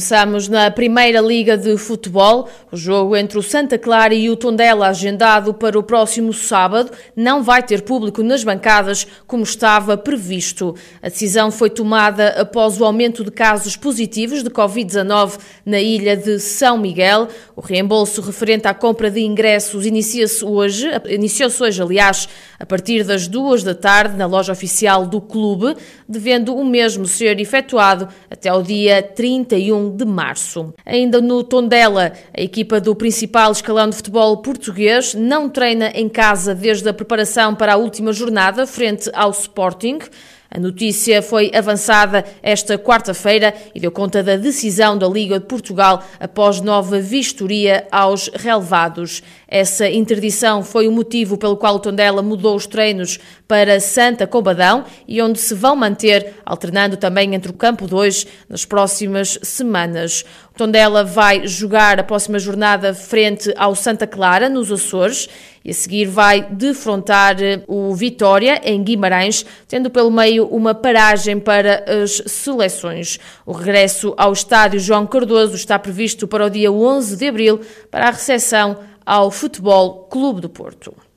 Começamos na Primeira Liga de Futebol. O jogo entre o Santa Clara e o Tondela, agendado para o próximo sábado, não vai ter público nas bancadas como estava previsto. A decisão foi tomada após o aumento de casos positivos de Covid-19 na ilha de São Miguel. O reembolso referente à compra de ingressos inicia-se hoje, iniciou-se hoje, aliás, a partir das duas da tarde na loja oficial do clube, devendo o mesmo ser efetuado até ao dia 31 de março. Ainda no Tondela, a equipa do principal escalão de futebol português não treina em casa desde a preparação para a última jornada frente ao Sporting. A notícia foi avançada esta quarta-feira e deu conta da decisão da Liga de Portugal após nova vistoria aos relevados. Essa interdição foi o motivo pelo qual o Tondela mudou os treinos para Santa Combadão e onde se vão manter, alternando também entre o campo 2 nas próximas semanas. O Tondela vai jogar a próxima jornada frente ao Santa Clara, nos Açores, e a seguir vai defrontar o Vitória, em Guimarães, tendo pelo meio uma paragem para as seleções. O regresso ao estádio João Cardoso está previsto para o dia 11 de abril para a recepção ao Futebol Clube do Porto.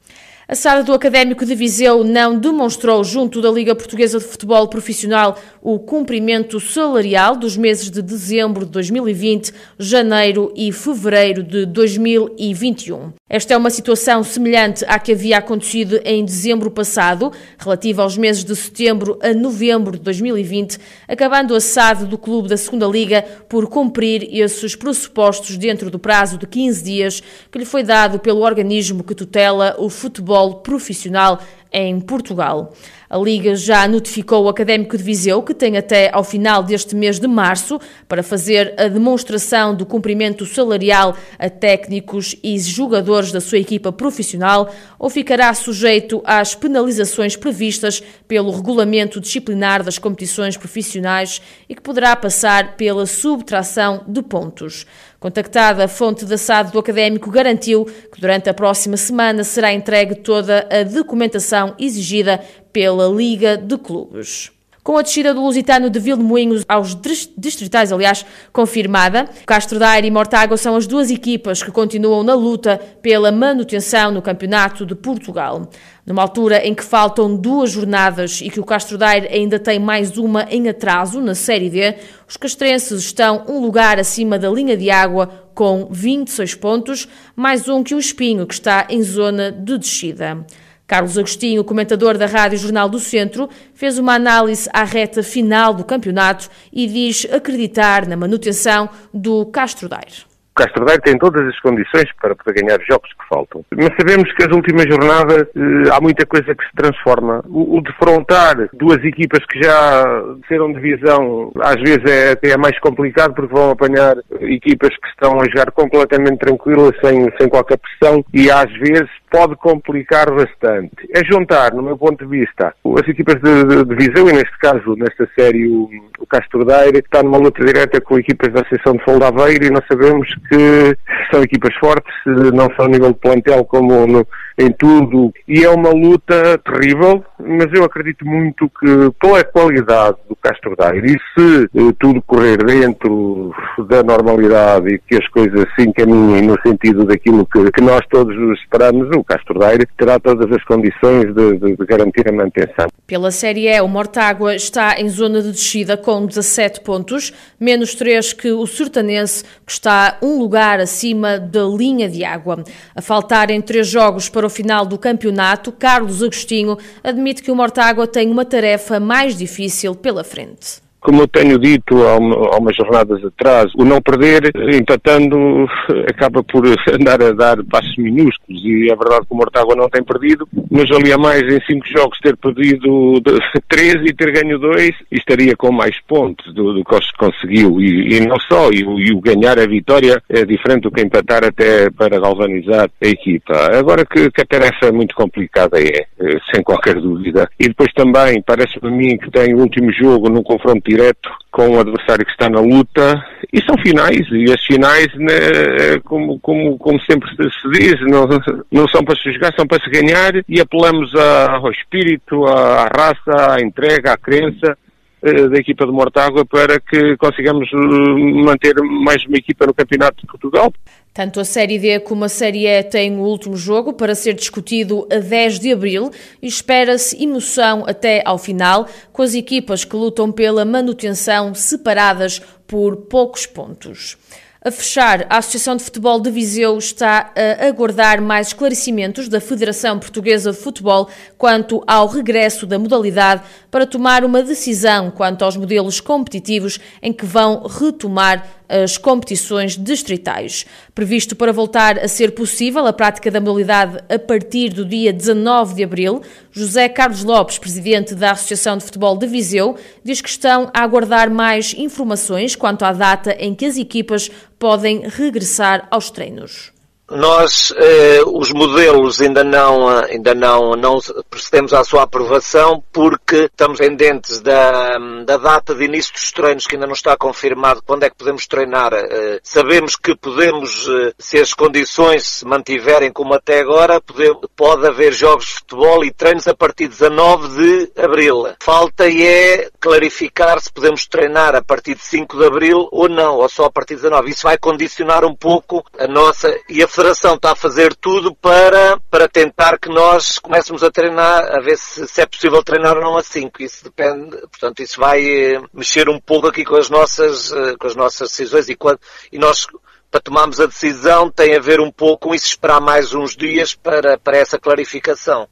A sala do Académico de Viseu não demonstrou, junto da Liga Portuguesa de Futebol Profissional, o cumprimento salarial dos meses de dezembro de 2020, janeiro e fevereiro de 2021. Esta é uma situação semelhante à que havia acontecido em dezembro passado, relativa aos meses de setembro a novembro de 2020, acabando a SAD do clube da Segunda Liga por cumprir esses pressupostos dentro do prazo de 15 dias que lhe foi dado pelo organismo que tutela o futebol futebol profissional em Portugal. A Liga já notificou o Académico de Viseu que tem até ao final deste mês de março para fazer a demonstração do cumprimento salarial a técnicos e jogadores da sua equipa profissional ou ficará sujeito às penalizações previstas pelo regulamento disciplinar das competições profissionais e que poderá passar pela subtração de pontos. Contactada, a fonte da SAD do Académico garantiu que durante a próxima semana será entregue toda a documentação exigida pela Liga de Clubes. Com a descida do Lusitano de Vilmoinhos aos distritais, aliás, confirmada, Castro Daire e Mortágua são as duas equipas que continuam na luta pela manutenção no Campeonato de Portugal. Numa altura em que faltam duas jornadas e que o Castro Daire ainda tem mais uma em atraso na Série D, os castrenses estão um lugar acima da linha de água com 26 pontos, mais um que o Espinho, que está em zona de descida. Carlos Agostinho, comentador da Rádio Jornal do Centro, fez uma análise à reta final do campeonato e diz acreditar na manutenção do Castro Daire. Castro Daire tem todas as condições para poder ganhar os jogos que faltam. Mas sabemos que as últimas jornadas eh, há muita coisa que se transforma. O, o defrontar duas equipas que já serão divisão às vezes é até mais complicado porque vão apanhar equipas que estão a jogar completamente tranquilas, sem, sem qualquer pressão e às vezes pode complicar bastante. É juntar, no meu ponto de vista, as equipas de, de, de e neste caso, nesta série, o, o Castro Daire, que está numa luta direta com equipas da Associação de Foldaveiro e nós sabemos que são equipas fortes, não só a nível de plantel como no, em tudo, e é uma luta terrível, mas eu acredito muito que pela qualidade do Castro Daire, e se eh, tudo correr dentro da normalidade e que as coisas se encaminhem no sentido daquilo que, que nós todos esperamos, o Castro Daire terá todas as condições de, de, de garantir a manutenção. Pela Série E, o Mortágua está em zona de descida com 17 pontos, menos 3 que o Sertanense, que está um lugar acima da linha de água. A faltar em três jogos para o final do campeonato, Carlos Agostinho admite que o Mortágua tem uma tarefa mais difícil pela frente. Como eu tenho dito há, uma, há umas jornadas atrás, o não perder, empatando, acaba por andar a dar passos minúsculos e é verdade que o Mortágua não tem perdido, mas ali a mais em cinco jogos ter perdido três e ter ganho dois, estaria com mais pontos do, do que conseguiu e, e não só, e, e, o ganhar a vitória é diferente do que empatar até para galvanizar a equipa. Agora que, que a tarefa muito complicada é, sem qualquer dúvida. E depois também, parece-me a mim que tem o último jogo num confronto direto com o adversário que está na luta e são finais e as finais né, como, como, como sempre se diz não, não são para se jogar, são para se ganhar e apelamos ao espírito, à, à raça, à entrega, à crença eh, da equipa de Mortágua para que consigamos eh, manter mais uma equipa no Campeonato de Portugal. Tanto a Série D como a Série E têm o último jogo para ser discutido a 10 de abril e espera-se emoção até ao final, com as equipas que lutam pela manutenção separadas por poucos pontos. A fechar, a Associação de Futebol de Viseu está a aguardar mais esclarecimentos da Federação Portuguesa de Futebol quanto ao regresso da modalidade para tomar uma decisão quanto aos modelos competitivos em que vão retomar as competições distritais. Previsto para voltar a ser possível a prática da modalidade a partir do dia 19 de abril, José Carlos Lopes, presidente da Associação de Futebol de Viseu, diz que estão a aguardar mais informações quanto à data em que as equipas podem regressar aos treinos. Nós, eh, os modelos ainda não, ainda não, não procedemos à sua aprovação porque estamos pendentes da, da data de início dos treinos que ainda não está confirmado quando é que podemos treinar. Eh, sabemos que podemos, eh, se as condições se mantiverem como até agora, pode, pode haver jogos de futebol e treinos a partir de 19 de Abril. Falta é clarificar se podemos treinar a partir de 5 de Abril ou não, ou só a partir de 19. Isso vai condicionar um pouco a nossa e a Federação está a fazer tudo para, para tentar que nós comecemos a treinar, a ver se, se é possível treinar ou não a 5. Isso depende, portanto, isso vai eh, mexer um pouco aqui com as nossas, eh, com as nossas decisões e, quando, e nós para tomarmos a decisão tem a ver um pouco com isso esperar mais uns dias para, para essa clarificação.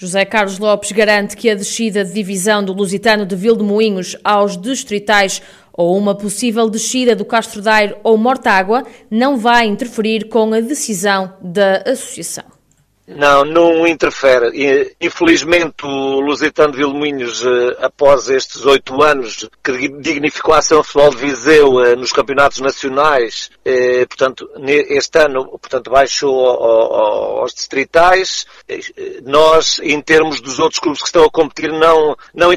José Carlos Lopes garante que a descida de divisão do Lusitano de Vildemoinhos aos distritais ou uma possível descida do Castro Daire ou Mortágua não vai interferir com a decisão da associação. Não, não interfere. Infelizmente o Lusitano de Vilminhos, eh, após estes oito anos, que dignificou a ação futebol de Viseu eh, nos campeonatos nacionais, eh, portanto, este ano, portanto, baixou aos distritais. Nós, em termos dos outros clubes que estão a competir, não, não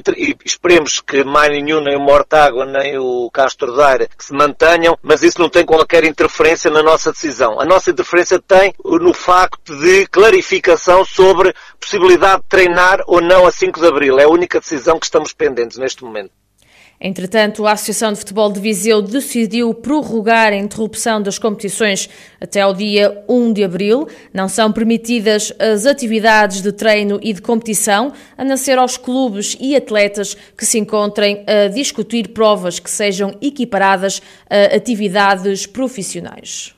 esperemos que mais nenhum, nem o Mortágua, nem o Castro Daire, que se mantenham, mas isso não tem qualquer interferência na nossa decisão. A nossa interferência tem no facto de clarificar clarificação sobre possibilidade de treinar ou não a 5 de Abril. É a única decisão que estamos pendentes neste momento. Entretanto, a Associação de Futebol de Viseu decidiu prorrogar a interrupção das competições até ao dia 1 de abril. Não são permitidas as atividades de treino e de competição, a nascer aos clubes e atletas que se encontrem a discutir provas que sejam equiparadas a atividades profissionais.